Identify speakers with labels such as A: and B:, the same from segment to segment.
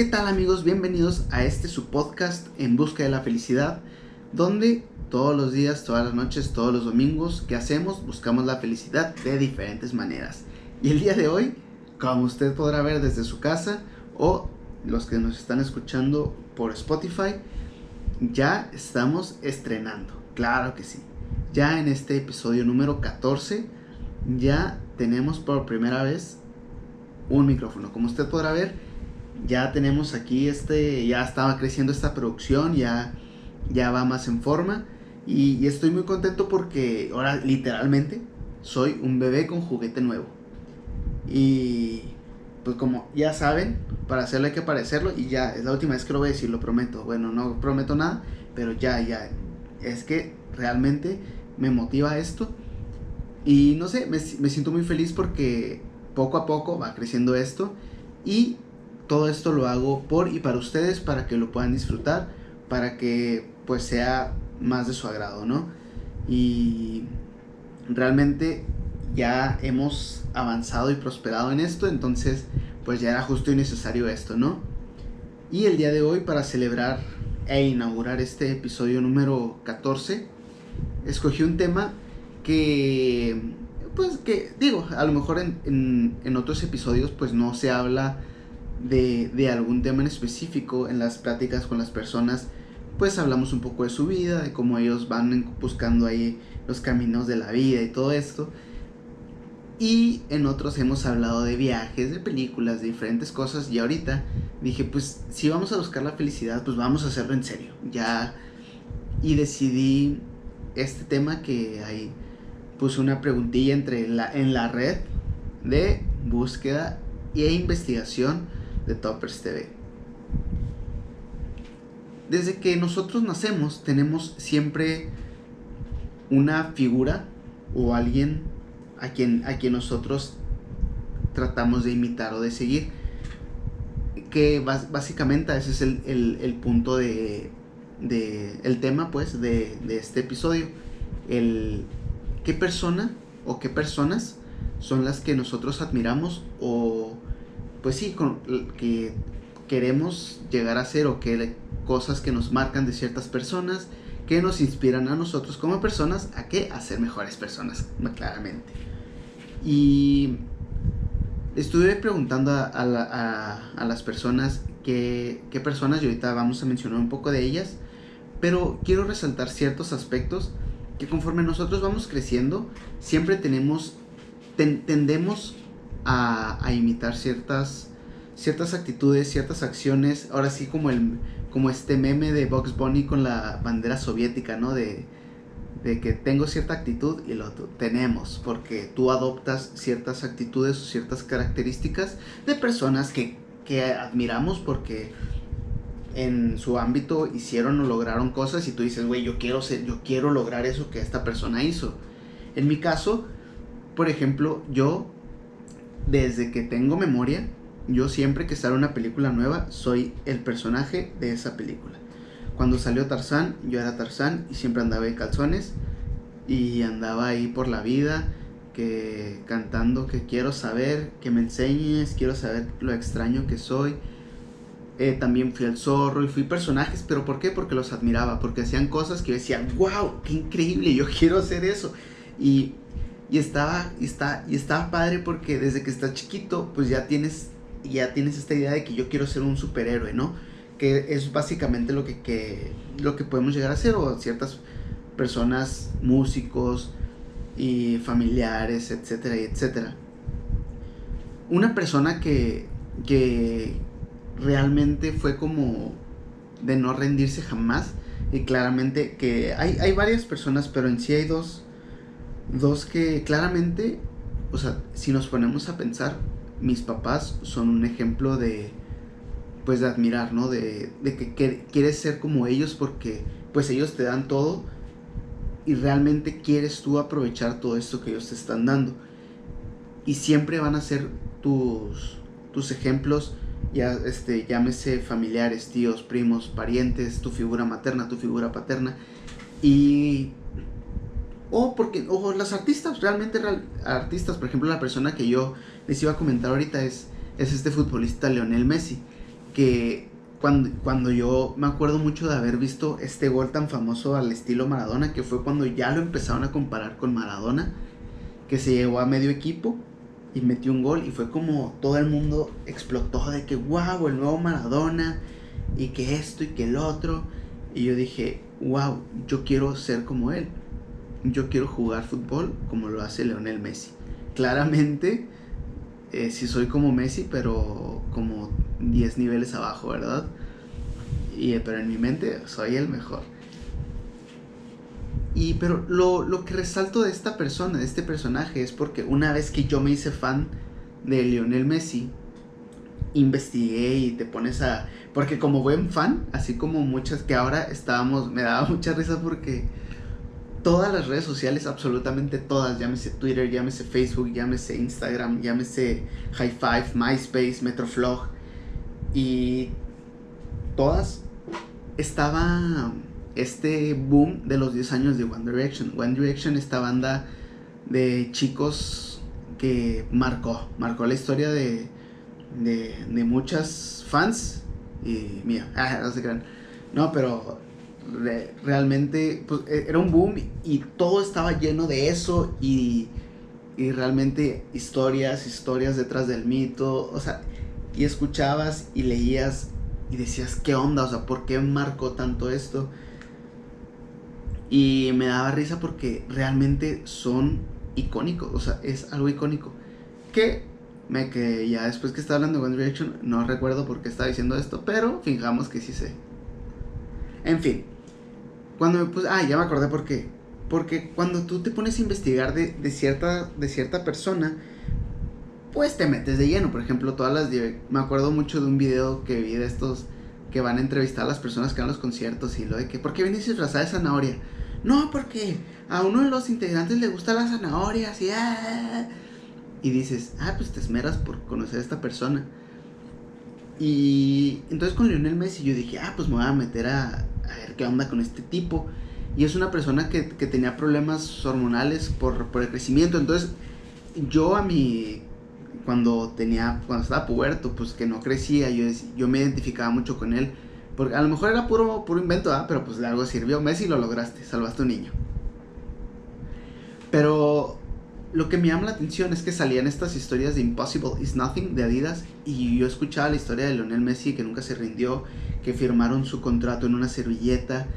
A: ¿Qué tal amigos? Bienvenidos a este su podcast En Busca de la Felicidad, donde todos los días, todas las noches, todos los domingos, ¿qué hacemos? Buscamos la felicidad de diferentes maneras. Y el día de hoy, como usted podrá ver desde su casa o los que nos están escuchando por Spotify, ya estamos estrenando. Claro que sí. Ya en este episodio número 14, ya tenemos por primera vez un micrófono. Como usted podrá ver, ya tenemos aquí este, ya estaba creciendo esta producción, ya, ya va más en forma. Y, estoy muy contento porque ahora literalmente soy un bebé con juguete nuevo. Y pues como ya saben, para hacerlo hay que parecerlo y ya, es la última vez que lo voy a decir, lo prometo. Bueno, no prometo nada, pero ya, ya. Es que realmente me motiva esto. Y no sé, me, me siento muy feliz porque poco a poco va creciendo esto. Y todo esto lo hago por y para ustedes, para que lo puedan disfrutar, para que pues sea más de su agrado, ¿no? Y realmente ya hemos avanzado y prosperado en esto, entonces pues ya era justo y necesario esto, ¿no? Y el día de hoy para celebrar e inaugurar este episodio número 14, escogí un tema que, pues que digo, a lo mejor en, en, en otros episodios pues no se habla de, algún tema en específico en las pláticas con las personas, pues hablamos un poco de su vida, de cómo ellos van buscando ahí los caminos de la vida y todo esto. Y en otros hemos hablado de viajes, de películas, de diferentes cosas. Y ahorita dije, pues si vamos a buscar la felicidad, pues vamos a hacerlo en serio. Ya. Y decidí este tema que hay, puse una preguntilla entre la, en la red de búsqueda e investigación de Toppers TV. Desde que nosotros nacemos tenemos siempre una figura o alguien a quien, a quien nosotros tratamos de imitar o de seguir. Que básicamente ese es el, punto de, el tema pues de, de este episodio. El qué persona o qué personas son las que nosotros admiramos o pues sí, con, que queremos llegar a ser o que cosas que nos marcan de ciertas personas, que nos inspiran a nosotros como personas a que a ser mejores personas, claramente. Y estuve preguntando a, las personas qué, qué personas, y ahorita vamos a mencionar un poco de ellas, pero quiero resaltar ciertos aspectos que conforme nosotros vamos creciendo, siempre tenemos, tendemos a, imitar ciertas, ciertas actitudes, ciertas acciones, ahora sí como, el, como este meme de Box Bunny con la bandera soviética, ¿no? De, de que tengo cierta actitud y lo tenemos, porque tú adoptas ciertas actitudes o ciertas características de personas que, que admiramos porque en su ámbito hicieron o lograron cosas y tú dices, güey, yo quiero ser, yo quiero lograr eso que esta persona hizo. En mi caso, por ejemplo, yo desde que tengo memoria, yo siempre que sale una película nueva, soy el personaje de esa película. Cuando salió Tarzán, yo era Tarzán y siempre andaba en calzones y andaba ahí por la vida que cantando que quiero saber, que me enseñes, quiero saber lo extraño que soy. Eh, también fui el zorro y fui personajes, pero ¿por qué? Porque los admiraba, porque hacían cosas que yo decía, wow, qué increíble, yo quiero hacer eso. Y y estaba, y está, y estaba padre porque desde que estás chiquito, pues ya tienes, ya tienes esta idea de que yo quiero ser un superhéroe, ¿no? Que es básicamente lo que, lo que podemos llegar a ser, o ciertas personas, músicos y familiares, etcétera, etcétera. Una persona que, que realmente fue como de no rendirse jamás, y claramente que hay, hay varias personas, pero en sí hay dos Dos que claramente, o sea, si nos ponemos a pensar, mis papás son un ejemplo de, pues de admirar, ¿no? De, de que, quieres ser como ellos porque, pues ellos te dan todo y realmente quieres tú aprovechar todo esto que ellos te están dando. Y siempre van a ser tus, tus ejemplos, ya, este, llámese familiares, tíos, primos, parientes, tu figura materna, tu figura paterna. Y o porque, o las artistas, realmente artistas, por ejemplo, la persona que yo les iba a comentar ahorita es, es este futbolista Leonel Messi, que cuando, cuando yo me acuerdo mucho de haber visto este gol tan famoso al estilo Maradona, que fue cuando ya lo empezaron a comparar con Maradona, que se llevó a medio equipo y metió un gol y fue como todo el mundo explotó de que wow, el nuevo Maradona y que esto y que el otro. Y yo dije, wow, yo quiero ser como él. Yo quiero jugar fútbol como lo hace Leonel Messi. Claramente, eh, si soy como Messi, pero como 10 niveles abajo, ¿verdad? Y, pero en mi mente soy el mejor. Y pero lo, lo, que resalto de esta persona, de este personaje, es porque una vez que yo me hice fan de Lionel Messi, investigué y te pones a... Porque como buen fan, así como muchas que ahora estábamos, me daba mucha risa porque todas las redes sociales, absolutamente todas, llámese Twitter, llámese Facebook, llámese Instagram, llámese High Five, MySpace, Metroflog, y todas estaba este boom de los 10 años de One Direction. One Direction, esta banda de chicos que marcó, marcó la historia de, de, de muchas fans y mía, ah, no se crean. No, pero realmente pues, e, era un boom y todo estaba lleno de eso y, y realmente historias, historias detrás del mito, o sea, y escuchabas y leías y decías, ¿qué onda? O sea, ¿por qué marcó tanto esto? Y me daba risa porque realmente son icónicos, o sea, es algo icónico. Que me que ya después que estaba hablando de One Direction, no recuerdo por qué estaba diciendo esto, pero fijamos que sí sé. En fin, cuando me puse, ah, ya me acordé por qué. Porque cuando tú te pones a investigar de, de cierta, de cierta persona, pues te metes de lleno. Por ejemplo, todas las... Me acuerdo mucho de un video que vi de estos que van a entrevistar a las personas que van a los conciertos y lo de que, ¿por qué vienes disfrazada de zanahoria? No, porque a uno de los integrantes le gusta las zanahorias y... Ah, y dices, ah, pues te esmeras por conocer a esta persona. Y entonces con Lionel Messi yo dije, ah, pues me voy a meter a, a ver qué onda con este tipo. Y es una persona que, que tenía problemas hormonales por, por el crecimiento. Entonces yo a mi cuando tenía, cuando estaba puberto, pues que no crecía, yo, yo me identificaba mucho con él. Porque a lo mejor era puro, puro invento, pero pues de algo sirvió. Messi lo lograste, salvaste un niño. Pero lo que me llama la atención es que salían estas historias de Impossible is Nothing de Adidas y yo escuchaba la historia de Lionel Messi que nunca se rindió, que firmaron su contrato en una servilleta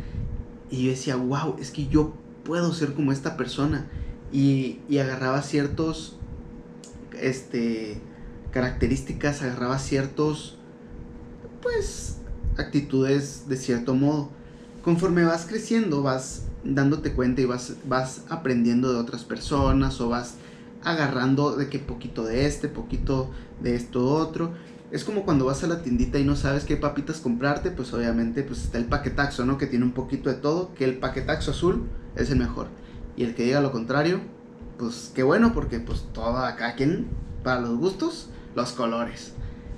A: y yo decía, wow, es que yo puedo ser como esta persona y, y agarraba ciertos este, características, agarraba ciertos, pues, actitudes de cierto modo. Conforme vas creciendo, vas dándote cuenta y vas, vas aprendiendo de otras personas o vas agarrando de que poquito de este, poquito de esto otro. Es como cuando vas a la tiendita y no sabes qué papitas comprarte, pues obviamente pues está el paquetaxo, ¿no? Que tiene un poquito de todo, que el paquetaxo azul es el mejor. Y el que diga lo contrario, pues qué bueno porque pues todo acá quien para los gustos los colores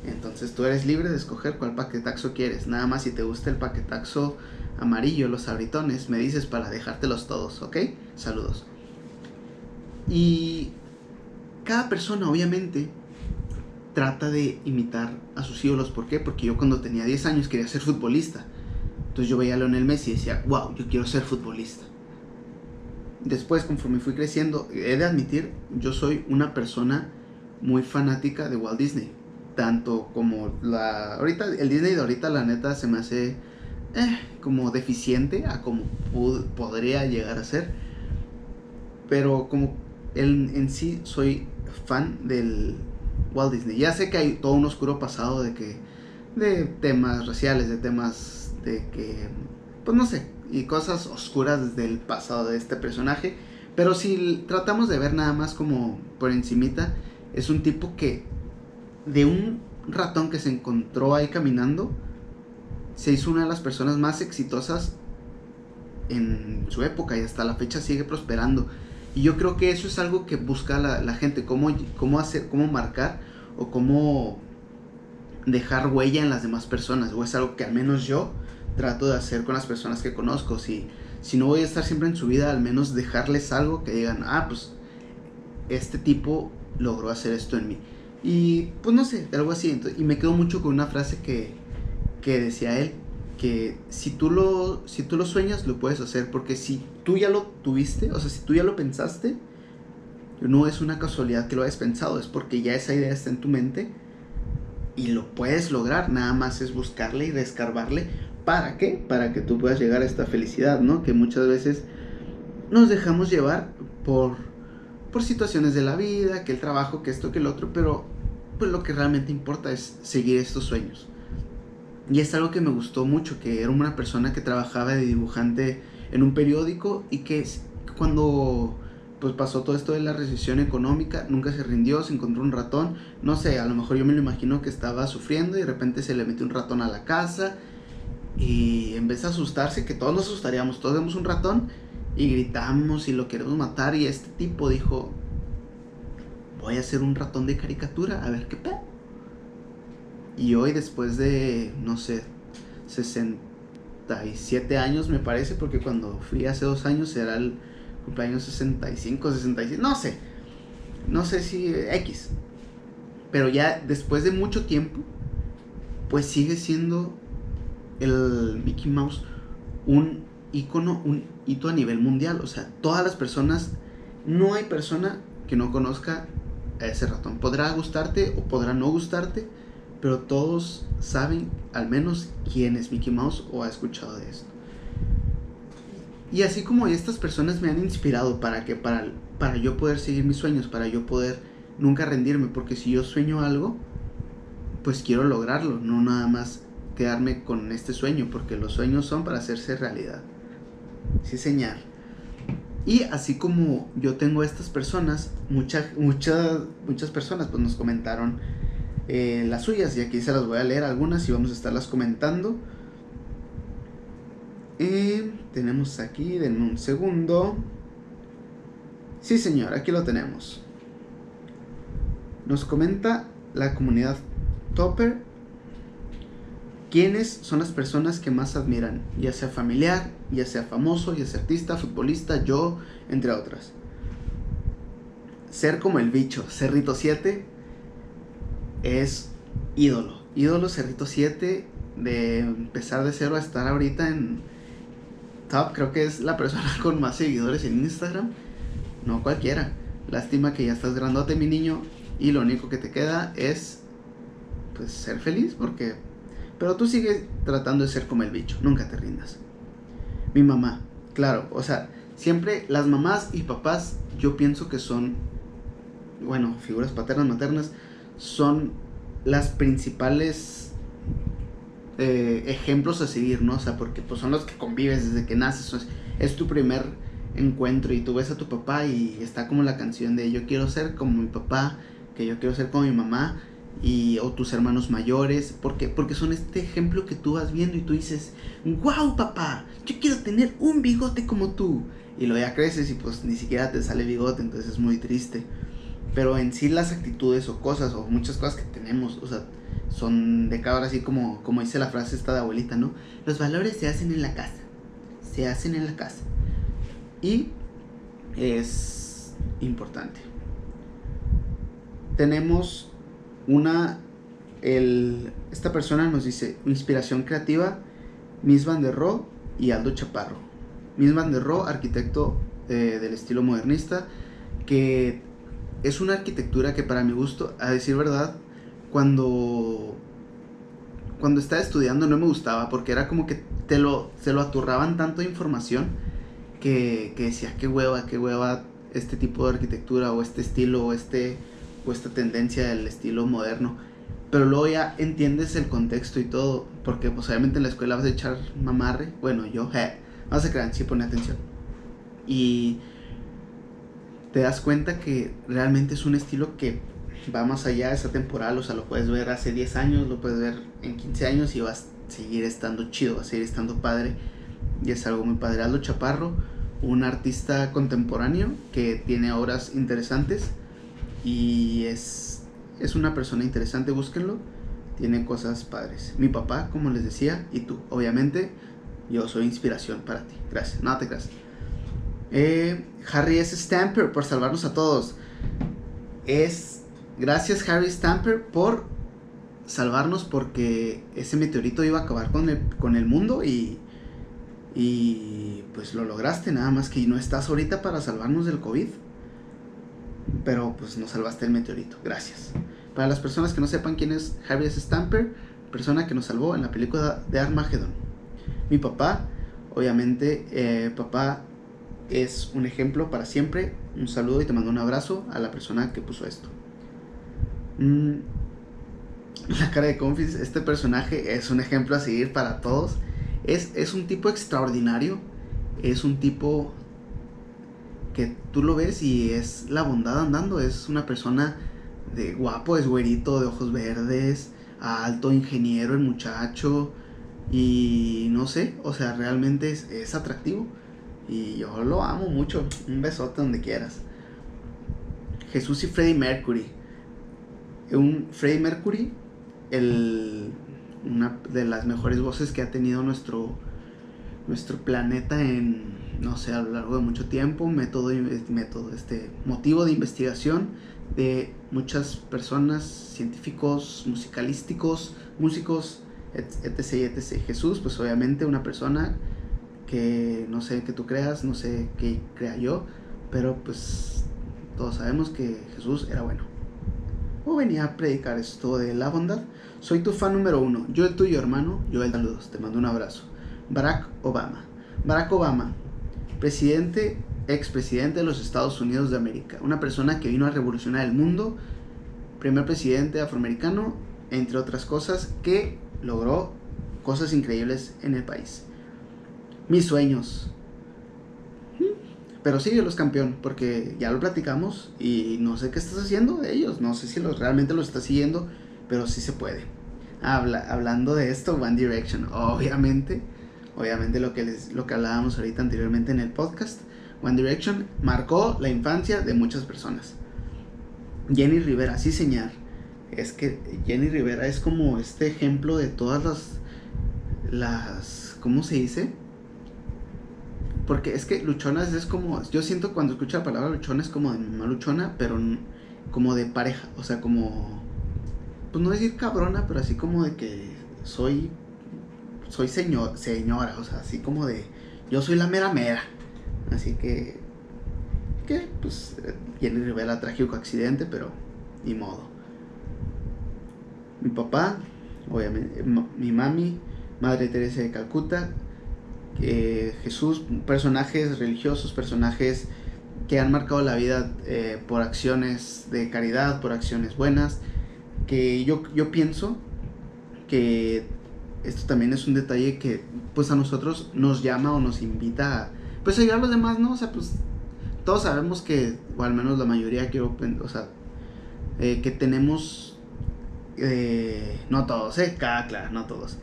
A: entonces tú eres libre de escoger cuál paquetaxo quieres nada más si te gusta el paquetaxo amarillo los abritones me dices para dejártelos todos ok saludos. Y cada persona obviamente trata de imitar a sus ídolos. ¿por qué? porque yo cuando tenía 10 años quería ser futbolista. Entonces yo veía a Leonel Messi y decía wow yo quiero ser futbolista después, conforme fui creciendo, he de admitir, yo soy una persona muy fanática de Walt Disney. Tanto como la... Ahorita, el Disney de ahorita, la neta, se me hace eh, como deficiente a como podría llegar a ser. Pero como en, en sí soy fan del Walt Disney. Ya sé que hay todo un oscuro pasado de que... De temas raciales, de temas de que... Pues no sé, y cosas oscuras desde el pasado de este personaje. Pero si tratamos de ver nada más como por encimita, es un tipo que de un ratón que se encontró ahí caminando, se hizo una de las personas más exitosas en su época y hasta la fecha sigue prosperando. Y yo creo que eso es algo que busca la, la gente, cómo, cómo hacer, cómo marcar o cómo dejar huella en las demás personas. O es algo que al menos yo trato de hacer con las personas que conozco. Si, si no voy a estar siempre en su vida, al menos dejarles algo que digan, ah, pues este tipo logró hacer esto en mí. Y pues no sé, algo así. y me quedo mucho con una frase que, que decía él, que si tú lo, si tú sueñas, lo puedes hacer, porque si tú ya lo tuviste, o sea, si tú ya lo pensaste, no es una casualidad que lo hayas pensado, es porque ya esa idea está en tu mente y lo puedes lograr, nada más es buscarle y descarbarle. ¿Para qué? Para que tú puedas llegar a esta felicidad, ¿no? Que muchas veces nos dejamos llevar por, por situaciones de la vida, que el trabajo, que esto, que el otro, pero pues lo que realmente importa es seguir estos sueños. Y es algo que me gustó mucho, que era una persona que trabajaba de dibujante en un periódico y que cuando pues pasó todo esto de la recesión económica, nunca se rindió, se encontró un ratón, no sé, a lo mejor yo me lo imagino que estaba sufriendo y de repente se le metió un ratón a la casa y en vez de asustarse, que todos nos asustaríamos, todos vemos un ratón y gritamos y lo queremos matar y este tipo dijo, voy a hacer un ratón de caricatura, a ver qué pedo. Y hoy después de, no sé, 67 años me parece, porque cuando fui hace dos años era el cumpleaños 65, 66, no sé, no sé si X. Pero ya después de mucho tiempo, pues sigue siendo el Mickey Mouse un icono, un hito a nivel mundial. O sea, todas las personas, no hay persona que no conozca a ese ratón. Podrá gustarte o podrá no gustarte, pero todos saben al menos quién es Mickey Mouse o ha escuchado de esto. Y así como estas personas me han inspirado para que para, para yo poder seguir mis sueños, para yo poder nunca rendirme, porque si yo sueño algo, pues quiero lograrlo, no nada más quedarme con este sueño, porque los sueños son para hacerse realidad. Sí, señor. Y así como yo tengo estas personas, muchas, muchas, muchas personas pues nos comentaron eh, las suyas y aquí se las voy a leer algunas y vamos a estarlas comentando. Tenemos aquí, denme un segundo. Sí, señor, aquí lo tenemos. Nos comenta la comunidad Topper quiénes son las personas que más admiran, ya sea familiar, ya sea famoso, ya sea artista, futbolista, yo, entre otras. Ser como el bicho, Cerrito 7, es ídolo. Ídolo Cerrito 7, de empezar de cero a estar ahorita en top, creo que es la persona con más seguidores en Instagram. No cualquiera. Lástima que ya estás grandote, mi niño, y lo único que te queda es pues ser feliz porque pero tú sigues tratando de ser como el bicho, nunca te rindas. Mi mamá, claro, o sea, siempre las mamás y papás yo pienso que son bueno, figuras paternas, maternas son las principales eh, ejemplos a seguir, ¿no? O sea, porque pues, son los que convives desde que naces. Es, tu primer encuentro y tú ves a tu papá y está como la canción de yo quiero ser como mi papá, que yo quiero ser como mi mamá y o tus hermanos mayores, porque porque son este ejemplo que tú vas viendo y tú dices, "Wow, papá, yo quiero tener un bigote como tú." Y luego ya creces y pues ni siquiera te sale bigote, entonces es muy triste. Pero en sí las actitudes o cosas o muchas cosas que tenemos, o sea, son de cabra así como, como dice la frase esta de abuelita, ¿no? Los valores se hacen en la casa. Se hacen en la casa. Y es importante. Tenemos una, el, esta persona nos dice, inspiración creativa, Miss Van der Rohe y Aldo Chaparro. Miss Van der Rohe, arquitecto eh, del estilo modernista, que es una arquitectura que para mi gusto, a decir verdad, cuando cuando estaba estudiando no me gustaba porque era como que te lo, se lo aturraban tanto información que, que decía, qué hueva, qué hueva este tipo de arquitectura o este estilo o, este, o esta tendencia del estilo moderno. Pero luego ya entiendes el contexto y todo, porque pues obviamente en la escuela vas a echar mamarre, bueno yo, je, no se crean, sí pone atención. Y te das cuenta que realmente es un estilo que va más allá, es temporal, o sea, lo puedes ver hace 10 años, lo puedes ver en 15 años y vas a seguir estando chido, va a seguir estando padre. Y es algo muy padre. Aldo Chaparro, un artista contemporáneo que tiene obras interesantes y es, es una persona interesante, búsquenlo. Tiene cosas padres. Mi papá, como les decía, y tú, obviamente, yo soy inspiración para ti. Gracias, no te creas. Eh, Harry S. Stamper por salvarnos a todos. Es Gracias Harry Stamper por salvarnos porque ese meteorito iba a acabar con el, con el mundo y, y pues lo lograste, nada más que no estás ahorita para salvarnos del COVID. Pero pues nos salvaste el meteorito, gracias. Para las personas que no sepan quién es Harry S. Stamper, persona que nos salvó en la película de Armageddon. Mi papá, obviamente, eh, papá es un ejemplo para siempre. Un saludo y te mando un abrazo a la persona que puso esto. Mm, la cara de Confis, este personaje es un ejemplo a seguir para todos. Es, es un tipo extraordinario. Es un tipo que tú lo ves y es la bondad andando. Es una persona de guapo, es güerito, de ojos verdes, alto, ingeniero, el muchacho. Y no sé, o sea, realmente es, es atractivo. Y yo lo amo mucho. Un besote donde quieras. Jesús y Freddie Mercury. Un Freddie Mercury, el, una de las mejores voces que ha tenido nuestro, nuestro planeta en, no sé, a lo largo de mucho tiempo. Método, método, este, motivo de investigación de muchas personas, científicos, musicalísticos, músicos, etc, etc. Jesús, pues obviamente una persona que no sé qué tú creas, no sé qué crea yo, pero pues todos sabemos que Jesús era bueno. O venía a predicar esto de la bondad. Soy tu fan número uno. Yo el tuyo, hermano. Yo el saludos. Te mando un abrazo. Barack Obama. Barack Obama, presidente, expresidente de los Estados Unidos de América. Una persona que vino a revolucionar el mundo. Primer presidente afroamericano, entre otras cosas, que logró cosas increíbles en el país mis sueños. Pero sí, los campeón, porque ya lo platicamos y no sé qué estás haciendo ellos. No sé si los, realmente los estás siguiendo, pero sí se puede. Habla, hablando de esto, One Direction, obviamente, obviamente lo que, les, lo que hablábamos ahorita anteriormente en el podcast, One Direction marcó la infancia de muchas personas. Jenny Rivera, sí señor, es que Jenny Rivera es como este ejemplo de todas las, las, ¿cómo se dice? Porque es que luchonas es como. Yo siento cuando escucho la palabra luchona es como de mamá luchona, pero como de pareja. O sea, como. Pues no decir cabrona, pero así como de que soy. Soy señor, señora, o sea, así como de. Yo soy la mera mera. Así que. Que, pues. Jenny Rivera, trágico accidente, pero. Ni modo. Mi papá, obviamente. Mi mami, Madre Teresa de Calcuta, Jesús, personajes religiosos, personajes que han marcado la vida eh, por acciones de caridad, por acciones buenas, que yo, yo pienso que esto también es un detalle que pues a nosotros nos llama o nos invita a pues ayudar a los demás, ¿no? O sea, pues todos sabemos que, o al menos la mayoría quiero, o sea, eh, que tenemos, eh, no todos, eh, claro, no todos,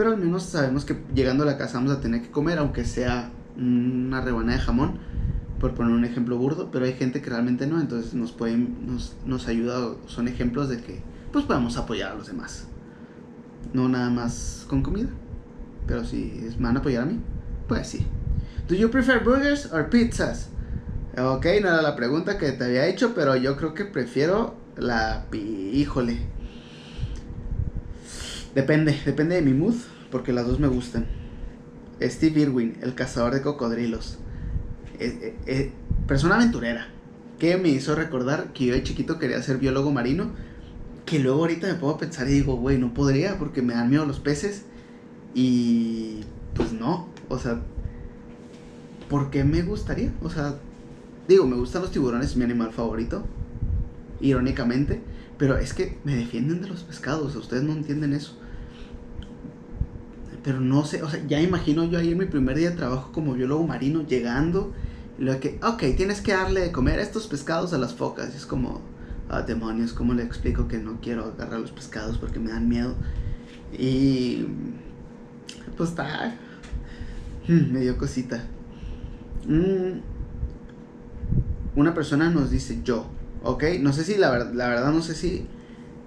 A: pero al menos sabemos que llegando a la casa vamos a tener que comer, aunque sea una rebanada de jamón, por poner un ejemplo burdo, pero hay gente que realmente no, entonces nos pueden, nos, nos ayuda, son ejemplos de que pues podemos apoyar a los demás. No nada más con comida, pero si me van a apoyar a mí, pues sí. ¿Do you prefer burgers or pizzas? Ok, no era la pregunta que te había hecho, pero yo creo que prefiero la... Híjole. Depende, depende de mi mood, porque las dos me gustan. Steve Irwin, el cazador de cocodrilos. Eh, eh, eh, persona aventurera, que me hizo recordar que yo de chiquito quería ser biólogo marino, que luego ahorita me puedo pensar y digo, güey, no podría porque me dan miedo los peces. Y pues no, o sea, ¿por qué me gustaría? O sea, digo, me gustan los tiburones, es mi animal favorito, irónicamente, pero es que me defienden de los pescados, ustedes no entienden eso. Pero no sé, o sea, ya imagino yo ahí en mi primer día de trabajo como biólogo marino, llegando, y lo que, ok, tienes que darle de comer estos pescados a las focas. Y es como, ah, demonios, ¿cómo le explico que no quiero agarrar los pescados porque me dan miedo? Y pues está, hmm, me dio cosita. Mm, una persona nos dice yo, ¿ok? No sé si la, la verdad, no sé si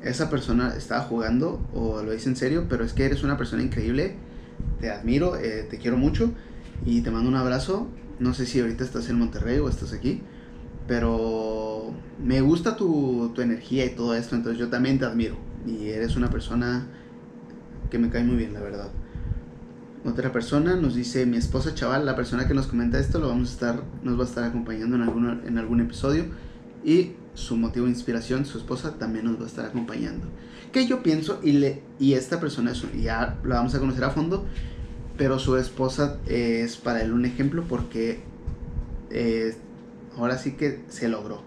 A: esa persona estaba jugando o lo dice en serio, pero es que eres una persona increíble, te admiro, eh, te quiero mucho y te mando un abrazo. No sé si ahorita estás en Monterrey o estás aquí, pero me gusta tu, tu energía y todo esto, entonces yo también te admiro. y eres una persona que me cae muy bien, la verdad. Otra persona nos dice, mi esposa chaval, la persona que nos comenta esto, lo vamos a estar, nos va a estar acompañando en, en algún episodio. Y su motivo de inspiración, su esposa, también nos va a estar acompañando. Que yo pienso, y, le, y esta persona es, ya la vamos a conocer a fondo, pero su esposa es para él un ejemplo porque eh, ahora sí que se logró.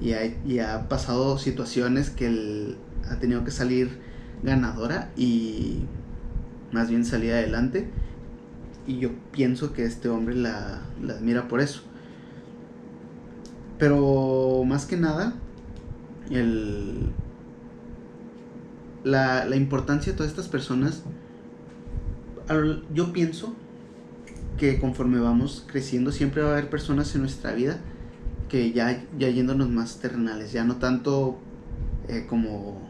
A: Y ha, y ha pasado situaciones que él ha tenido que salir ganadora y más bien salir adelante. Y yo pienso que este hombre la, la admira por eso. Pero más que nada, el, la, la importancia de todas estas personas, yo pienso que conforme vamos creciendo siempre va a haber personas en nuestra vida que ya, ya yéndonos más terrenales, ya no tanto eh, como,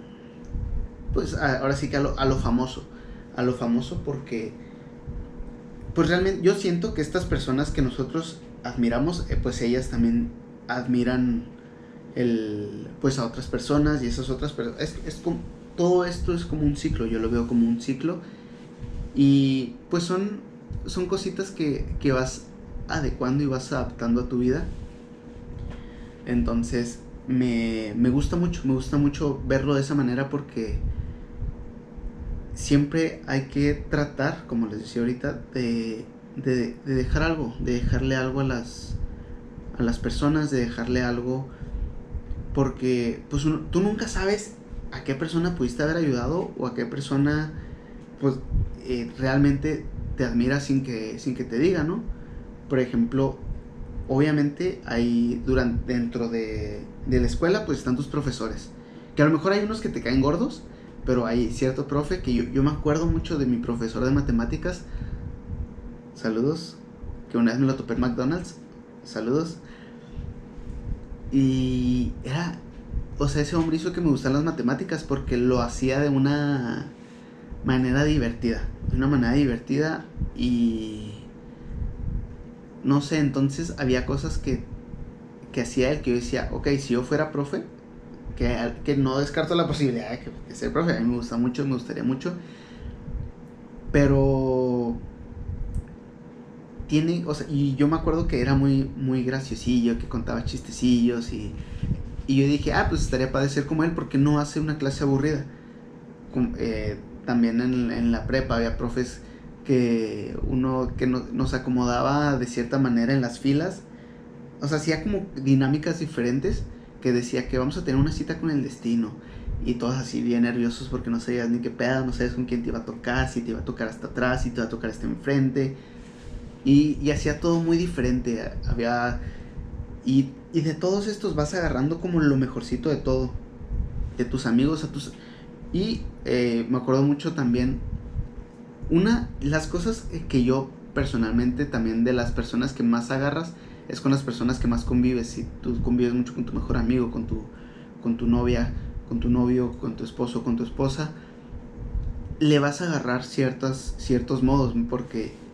A: pues ahora sí que a lo, a lo famoso, a lo famoso porque, pues realmente yo siento que estas personas que nosotros admiramos, eh, pues ellas también admiran el, pues a otras personas y esas otras personas. Es, es como, todo esto es como un ciclo, yo lo veo como un ciclo. Y pues son, son cositas que, que vas adecuando y vas adaptando a tu vida. Entonces me, me gusta mucho, me gusta mucho verlo de esa manera porque siempre hay que tratar, como les decía ahorita, de, de, de dejar algo, de dejarle algo a las, a las personas, de dejarle algo, porque pues tú nunca sabes a qué persona pudiste haber ayudado o a qué persona pues eh, realmente te admira sin que, sin que te diga, ¿no? Por ejemplo, obviamente hay durante, dentro de, de la escuela pues están tus profesores, que a lo mejor hay unos que te caen gordos, pero hay cierto profe que yo, yo me acuerdo mucho de mi profesor de matemáticas, saludos, que una vez me lo topé en McDonald's, saludos, y era, o sea, ese hombre hizo que me gustaran las matemáticas porque lo hacía de una manera divertida, de una manera divertida y no sé, entonces había cosas que, que hacía él que yo decía, ok, si yo fuera profe, que, que no descarto la posibilidad de que, que ser profe, a mí me gusta mucho, me gustaría mucho, pero tiene, o sea, y yo me acuerdo que era muy, muy graciosillo, que contaba chistecillos y, y yo dije, ah, pues estaría padre ser como él porque no hace una clase aburrida. Eh, también en, en, la prepa había profes que uno que no, nos acomodaba de cierta manera en las filas, o sea, hacía como dinámicas diferentes que decía que vamos a tener una cita con el destino y todos así bien nerviosos porque no sabías ni qué pedo, no sabes con quién te iba a tocar, si te iba a tocar hasta atrás, si te iba a tocar hasta enfrente y, y hacía todo muy diferente. Había. Y, de todos estos vas agarrando como lo mejorcito de todo. De tus amigos a tus. Y eh, me acuerdo mucho también. Una, las cosas que yo personalmente también de las personas que más agarras es con las personas que más convives. Si tú convives mucho con tu mejor amigo, con tu, con tu novia, con tu novio, con tu esposo, con tu esposa, le vas a agarrar ciertas, ciertos modos. Porque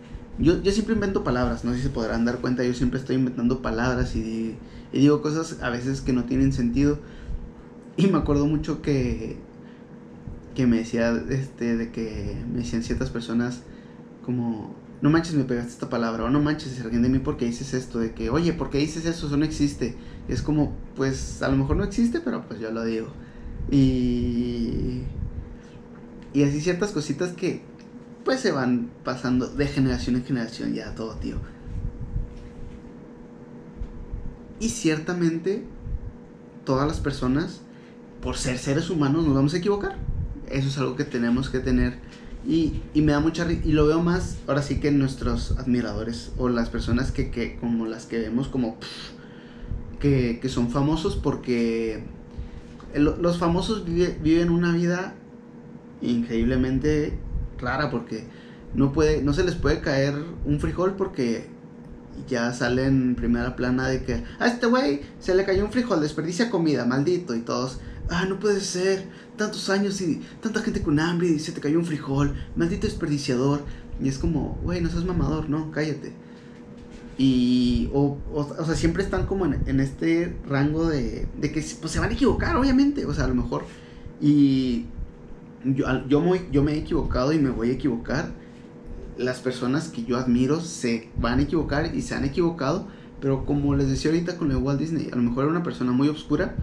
A: yo, yo siempre invento palabras, no sé si se podrán dar cuenta, yo siempre estoy inventando palabras y, y digo cosas a veces que no tienen sentido. Y me acuerdo mucho que, que me decía, este, de que me decían ciertas personas como, no manches, me pegaste esta palabra, o no manches, se de mí porque dices esto, de que, oye, ¿por qué dices eso? Eso no existe. Y es como, pues a lo mejor no existe, pero pues yo lo digo. Y, y así ciertas cositas que, pues se van pasando de generación en generación ya todo, tío. Y ciertamente todas las personas, por ser seres humanos, nos vamos a equivocar. Eso es algo que tenemos que tener. Y, y me da mucha y lo veo más ahora sí que nuestros admiradores o las personas que, que como las que vemos como que, que, son famosos porque los famosos viven una vida increíblemente clara porque no puede no se les puede caer un frijol porque ya sale en primera plana de que a este güey se le cayó un frijol, desperdicia comida, maldito y todos, ah, no puede ser, tantos años y tanta gente con hambre y se te cayó un frijol, maldito desperdiciador. Y es como, güey, no seas mamador, no, cállate. Y, o, o, sea, siempre están como en, en, este rango de, de que pues, se van a equivocar, obviamente, o sea, a lo mejor. Y yo, yo, yo me he equivocado y me voy a equivocar. Las personas que yo admiro se van a equivocar y se han equivocado. Pero como les decía ahorita con el Walt Disney, a lo mejor era una persona muy oscura.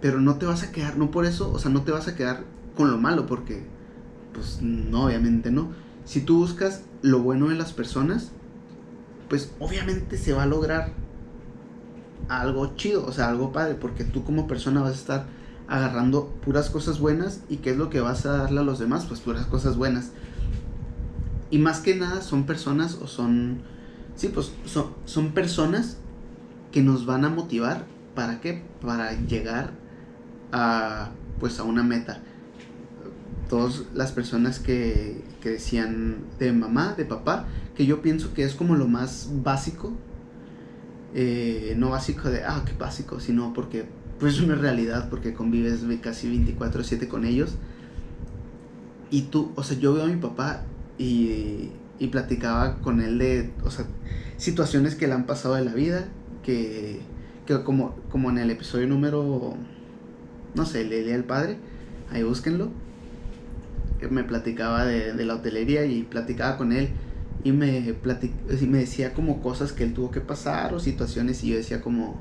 A: Pero no te vas a quedar, no por eso, o sea, no te vas a quedar con lo malo, porque, pues no, obviamente no. Si tú buscas lo bueno de las personas, pues obviamente se va a lograr algo chido, o sea, algo padre, porque tú como persona vas a estar agarrando puras cosas buenas y qué es lo que vas a darle a los demás, pues puras cosas buenas. Y más que nada son personas o son, sí, pues son, son personas que nos van a motivar, ¿para qué? Para llegar a, pues a una meta. Todas las personas que, que decían de mamá, de papá, que yo pienso que es como lo más básico, eh, no básico de, ah, qué básico, sino porque pues es una realidad porque convives casi 24/7 con ellos. Y tú, o sea, yo veo a mi papá y, platicaba con él de, o sea, situaciones que le han pasado de la vida, que, que como, como en el episodio número, no sé, le leía al padre, ahí búsquenlo, me platicaba de, de, la hotelería y platicaba con él y me, platic, y me decía como cosas que él tuvo que pasar o situaciones y yo decía como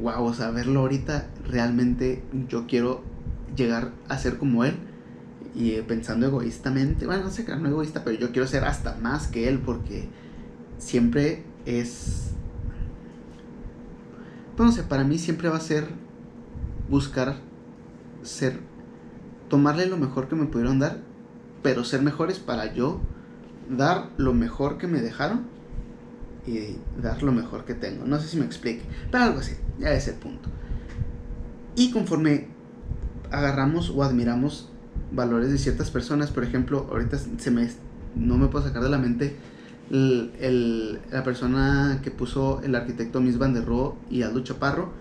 A: wow, o sea, verlo ahorita, realmente yo quiero llegar a ser como él. Y eh, pensando egoístamente, bueno, no sé, no egoísta, pero yo quiero ser hasta más que él porque siempre es... Pues no sé, para mí siempre va a ser buscar ser, tomarle lo mejor que me pudieron dar, pero ser mejores para yo dar lo mejor que me dejaron y dar lo mejor que tengo. No sé si me explique, pero algo así, ya es el punto. Y conforme agarramos o admiramos valores de ciertas personas, por ejemplo, ahorita se me, no me puedo sacar de la mente el, la persona que puso el arquitecto Miss Van der Rohe y Aldo Chaparro,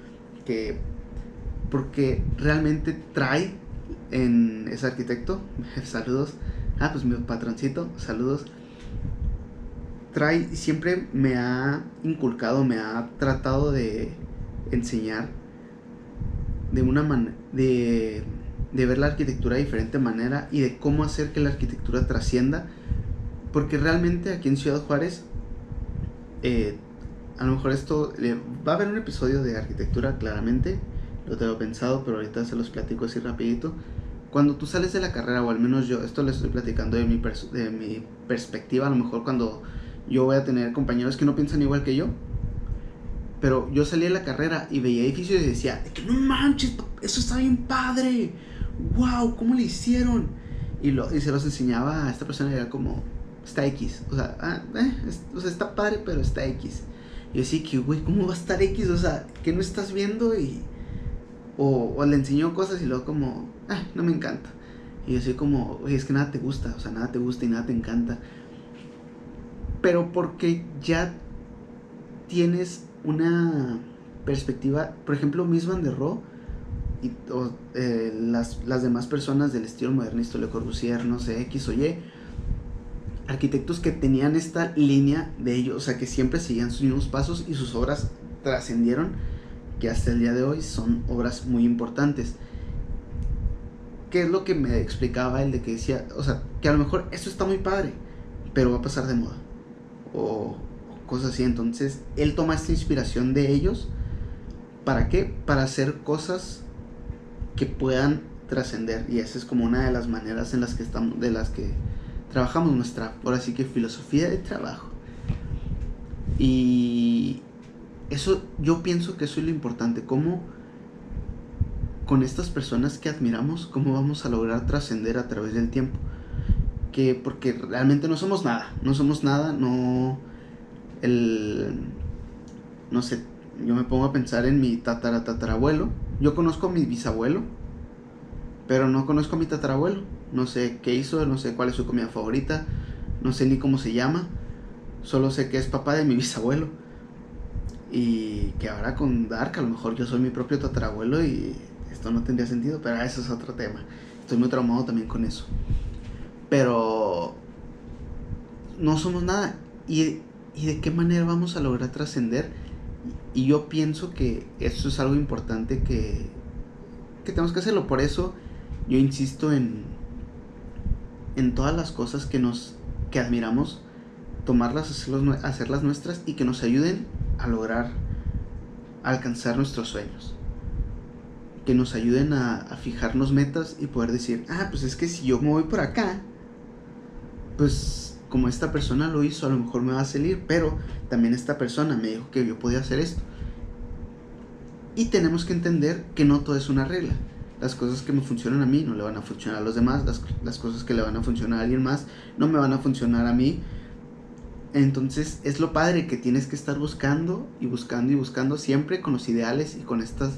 A: que porque realmente trae en ese arquitecto, saludos, ah, pues mi patroncito, saludos, trae, siempre me ha inculcado, me ha tratado de enseñar de una manera, de, ver la arquitectura de diferente manera y de cómo hacer que la arquitectura trascienda. Porque realmente aquí en Ciudad Juárez, eh, a lo mejor esto, va a haber un episodio de arquitectura claramente, lo tengo pensado, pero ahorita se los platico así rapidito. Cuando tú sales de la carrera, o al menos yo, esto les estoy platicando de mi, de mi perspectiva, a lo mejor cuando yo voy a tener compañeros que no piensan igual que yo. Pero yo salí de la carrera y veía edificios y decía, que no manches, eso está bien padre. Wow, ¿cómo le hicieron? Y, lo, y se los enseñaba a esta persona y era como, está X. O sea, ah, eh, o sea, está padre, pero está X. Y yo decía que, güey, ¿cómo va a estar X? O sea, ¿qué no estás viendo? Y, o, le enseñó cosas y luego como, ah, no me encanta. Y yo soy como, es que nada te gusta, o sea, nada te gusta y nada te encanta pero porque ya tienes una perspectiva, por ejemplo, Miss Van der Rohe y eh, las, las, demás personas del estilo modernista, Le Corbusier, no sé, X o Y, arquitectos que tenían esta línea de ellos, o sea, que siempre seguían sus mismos pasos y sus obras trascendieron, que hasta el día de hoy son obras muy importantes. ¿Qué es lo que me explicaba el de que decía, o sea, que a lo mejor esto está muy padre, pero va a pasar de moda? O cosas así. Entonces, él toma esta inspiración de ellos. ¿Para qué? Para hacer cosas que puedan trascender. Y esa es como una de las maneras en las que estamos, de las que trabajamos nuestra, ahora sí que filosofía de trabajo. Y eso, yo pienso que eso es lo importante. Cómo con estas personas que admiramos, cómo vamos a lograr trascender a través del tiempo que porque realmente no somos nada, no somos nada, no el no sé, yo me pongo a pensar en mi tatara tatarabuelo. Yo conozco a mi bisabuelo, pero no conozco a mi tatarabuelo. No sé qué hizo, no sé cuál es su comida favorita, no sé ni cómo se llama. Solo sé que es papá de mi bisabuelo. Y que ahora con Dark a lo mejor yo soy mi propio tatarabuelo y esto no tendría sentido, pero eso es otro tema. Estoy muy traumado también con eso. Pero no somos nada. ¿Y, de qué manera vamos a lograr trascender? Y yo pienso que eso es algo importante que, que tenemos que hacerlo. Por eso yo insisto en, en todas las cosas que nos que admiramos, tomarlas, hacerlos, hacerlas nuestras y que nos ayuden a lograr alcanzar nuestros sueños. Que nos ayuden a, a fijarnos metas y poder decir, ah, pues es que si yo me voy por acá, pues como esta persona lo hizo, a lo mejor me va a salir, pero también esta persona me dijo que yo podía hacer esto. Y tenemos que entender que no todo es una regla. Las cosas que me funcionan a mí no le van a funcionar a los demás. Las, las cosas que le van a funcionar a alguien más no me van a funcionar a mí. Entonces es lo padre que tienes que estar buscando y buscando y buscando siempre con los ideales y con estas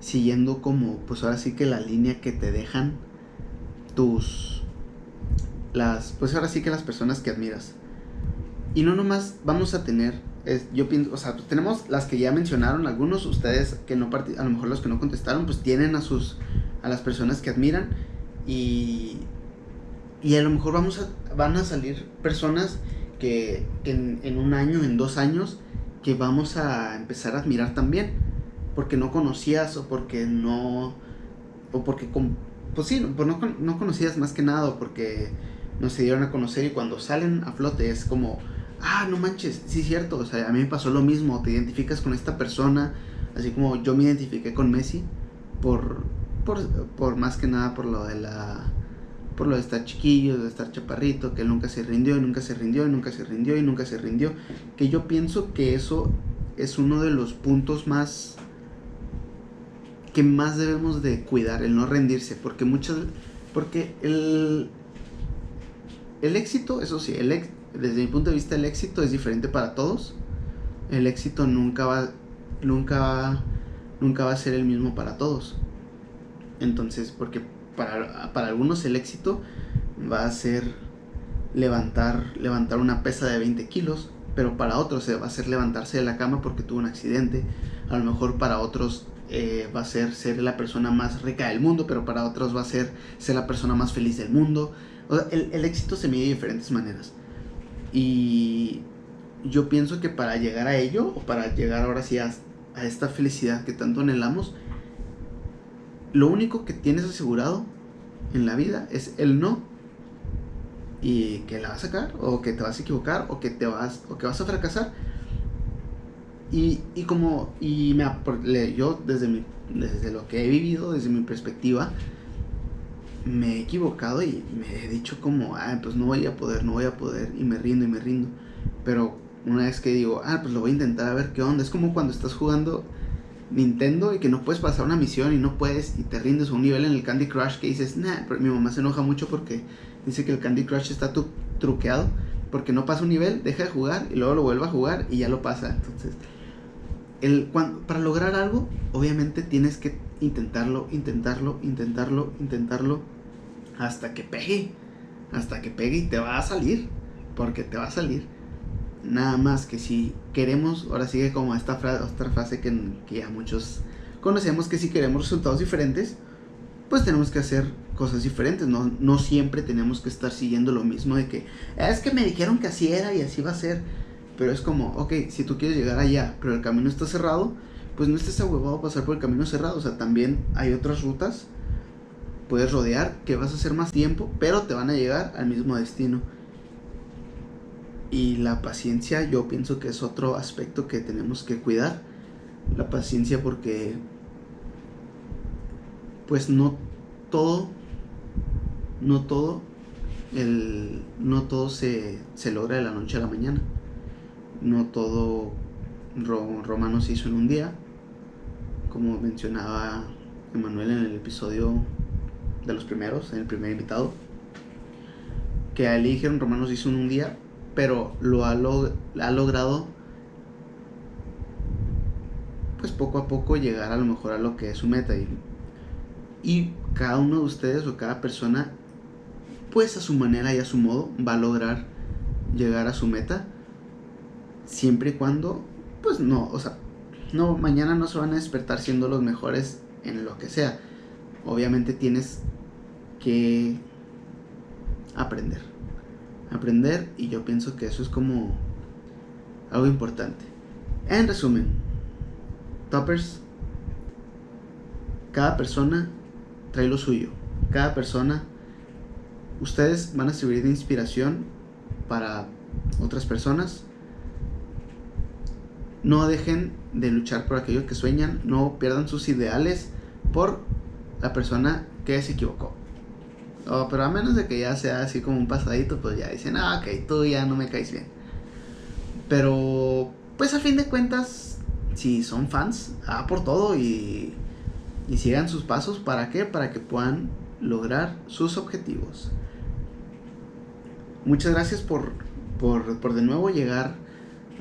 A: siguiendo como pues ahora sí que la línea que te dejan tus las pues ahora sí que las personas que admiras. Y no nomás vamos a tener es, yo pienso, o sea, pues tenemos las que ya mencionaron algunos ustedes que no a lo mejor los que no contestaron pues tienen a sus a las personas que admiran y y a lo mejor vamos a van a salir personas que, en, un año, en dos años, que vamos a empezar a admirar también, porque no conocías o porque no, o porque, pues sí, pues no, no conocías más que nada, porque no se dieron a conocer y cuando salen a flote es como, ah, no manches, sí es cierto, o sea, a mí me pasó lo mismo, te identificas con esta persona, así como yo me identifiqué con Messi, por, por, por más que nada por lo de la por lo de estar chiquillo, de estar chaparrito, que nunca se rindió y nunca se rindió y nunca se rindió y nunca se rindió. Que yo pienso que eso es uno de los puntos más que más debemos de cuidar, el no rendirse, porque muchas porque el el éxito, eso sí, el, desde mi punto de vista el éxito es diferente para todos. El éxito nunca va nunca nunca va a ser el mismo para todos. Entonces, porque para, para algunos el éxito va a ser levantar, levantar una pesa de 20 kilos, pero para otros va a ser levantarse de la cama porque tuvo un accidente. A lo mejor para otros eh, va a ser ser la persona más rica del mundo, pero para otros va a ser ser la persona más feliz del mundo. El, el, éxito se mide de diferentes maneras. Y yo pienso que para llegar a ello, o para llegar ahora sí a, a esta felicidad que tanto anhelamos, lo único que tienes asegurado en la vida es el no y que la vas a sacar o que te vas a equivocar o que te vas o que vas a fracasar y, y como y me yo desde mi desde lo que he vivido desde mi perspectiva me he equivocado y me he dicho como ah pues no voy a poder no voy a poder y me rindo y me rindo pero una vez que digo ah pues lo voy a intentar a ver qué onda es como cuando estás jugando Nintendo y que no puedes pasar una misión y no puedes y te rindes un nivel en el Candy Crush que dices, nah, pero mi mamá se enoja mucho porque dice que el Candy Crush está truqueado porque no pasa un nivel, deja de jugar y luego lo vuelve a jugar y ya lo pasa. Entonces, el, cuando, para lograr algo, obviamente tienes que intentarlo, intentarlo, intentarlo, intentarlo hasta que pegue, hasta que pegue y te va a salir, porque te va a salir. Nada más que si queremos, ahora sigue como esta frase, otra frase que, que ya muchos conocemos, que si queremos resultados diferentes, pues tenemos que hacer cosas diferentes, no, no siempre tenemos que estar siguiendo lo mismo de que es que me dijeron que así era y así va a ser, pero es como, ok, si tú quieres llegar allá, pero el camino está cerrado, pues no estés ahuevado a pasar por el camino cerrado, o sea, también hay otras rutas, puedes rodear, que vas a hacer más tiempo, pero te van a llegar al mismo destino. Y la paciencia yo pienso que es otro aspecto que tenemos que cuidar. La paciencia porque pues no todo, no todo, el, no todo se, se logra de la noche a la mañana. No todo Romano se hizo en un día. Como mencionaba Emanuel en el episodio de los primeros, el primer invitado. Que a dijeron Romano se hizo un día, pero lo ha, ha logrado pues poco a poco llegar a lo mejor a lo que es su meta y, y cada uno de ustedes o cada persona pues a su manera y a su modo va a lograr llegar a su meta siempre y cuando pues no, o sea, no mañana no se van a despertar siendo los mejores en lo que sea. Obviamente tienes que aprender aprender y yo pienso que eso es como algo importante. En resumen, toppers, cada persona trae lo suyo. cada persona, ustedes van a servir de inspiración para otras personas. No dejen de luchar por aquellos que sueñan, no pierdan sus ideales por la persona que se equivocó. Oh, pero a menos de que ya sea así como un pasadito, pues ya dicen, ah, ok, tú ya no me caes bien. Pero, pues a fin de cuentas, si son fans, ah, por todo y, y sigan sus pasos. ¿Para qué? Para que puedan lograr sus objetivos. Muchas gracias por, por, por de nuevo llegar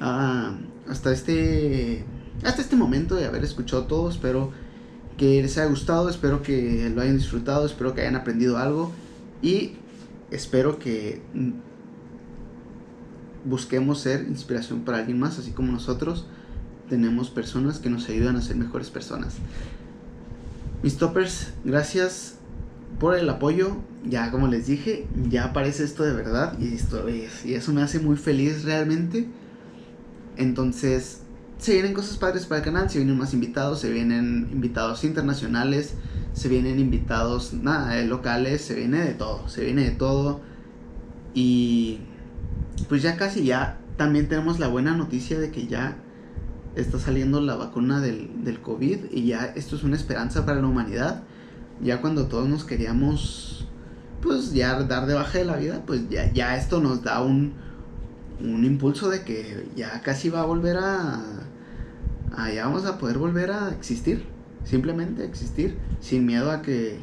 A: a, hasta este hasta este momento de haber escuchado todo. Espero que les haya gustado, espero que lo hayan disfrutado, espero que hayan aprendido algo y espero que busquemos ser inspiración para alguien más, así como nosotros tenemos personas que nos ayudan a ser mejores personas. Mis toppers, gracias por el apoyo. Ya como les dije, ya aparece esto de verdad y, esto, y eso me hace muy feliz realmente. Entonces, se vienen cosas padres para el canal, se vienen más invitados, se vienen invitados internacionales, se vienen invitados nada, eh, locales, se viene de todo, se viene de todo. Y pues ya casi ya también tenemos la buena noticia de que ya está saliendo la vacuna del, del COVID y ya esto es una esperanza para la humanidad. Ya cuando todos nos queríamos pues ya dar de baja de la vida, pues ya, ya esto nos da un, un impulso de que ya casi va a volver a, a ya vamos a poder volver a existir, simplemente existir, sin miedo a que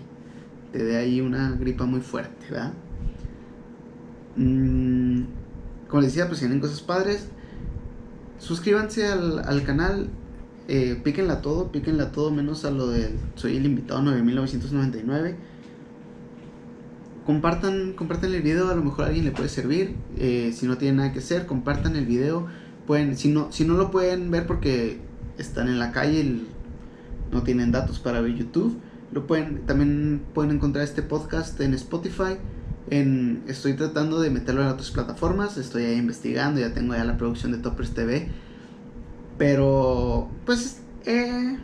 A: te dé ahí una gripa muy fuerte, ¿verdad? Mm, como les decía, pues tienen cosas padres. Suscríbanse al, al canal, eh, píquenla todo, píquenla todo menos a lo del Soy el invitado 9999 compartan, compartan el video, a lo mejor a alguien le puede servir. Eh, si no tiene nada que hacer, compartan el video. Pueden, si no, si no lo pueden ver porque están en la calle, y no tienen datos para ver YouTube, lo pueden, también pueden encontrar este podcast en Spotify. Estoy tratando de meterlo en otras plataformas, estoy ahí investigando, ya tengo ya la producción de Toppers TV. Pero, pues, eh,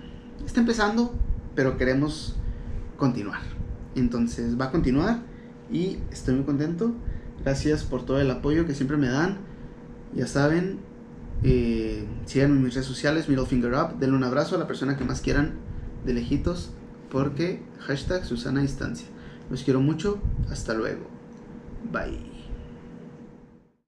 A: está empezando, pero queremos continuar. Entonces va a continuar y estoy muy contento. Gracias por todo el apoyo que siempre me dan. Ya saben, eh, síganme en mis redes sociales, middle finger up, denle un abrazo a la persona que más quieran de lejitos, porque hashtag Susana Distancia. Los quiero mucho, hasta luego. Bye.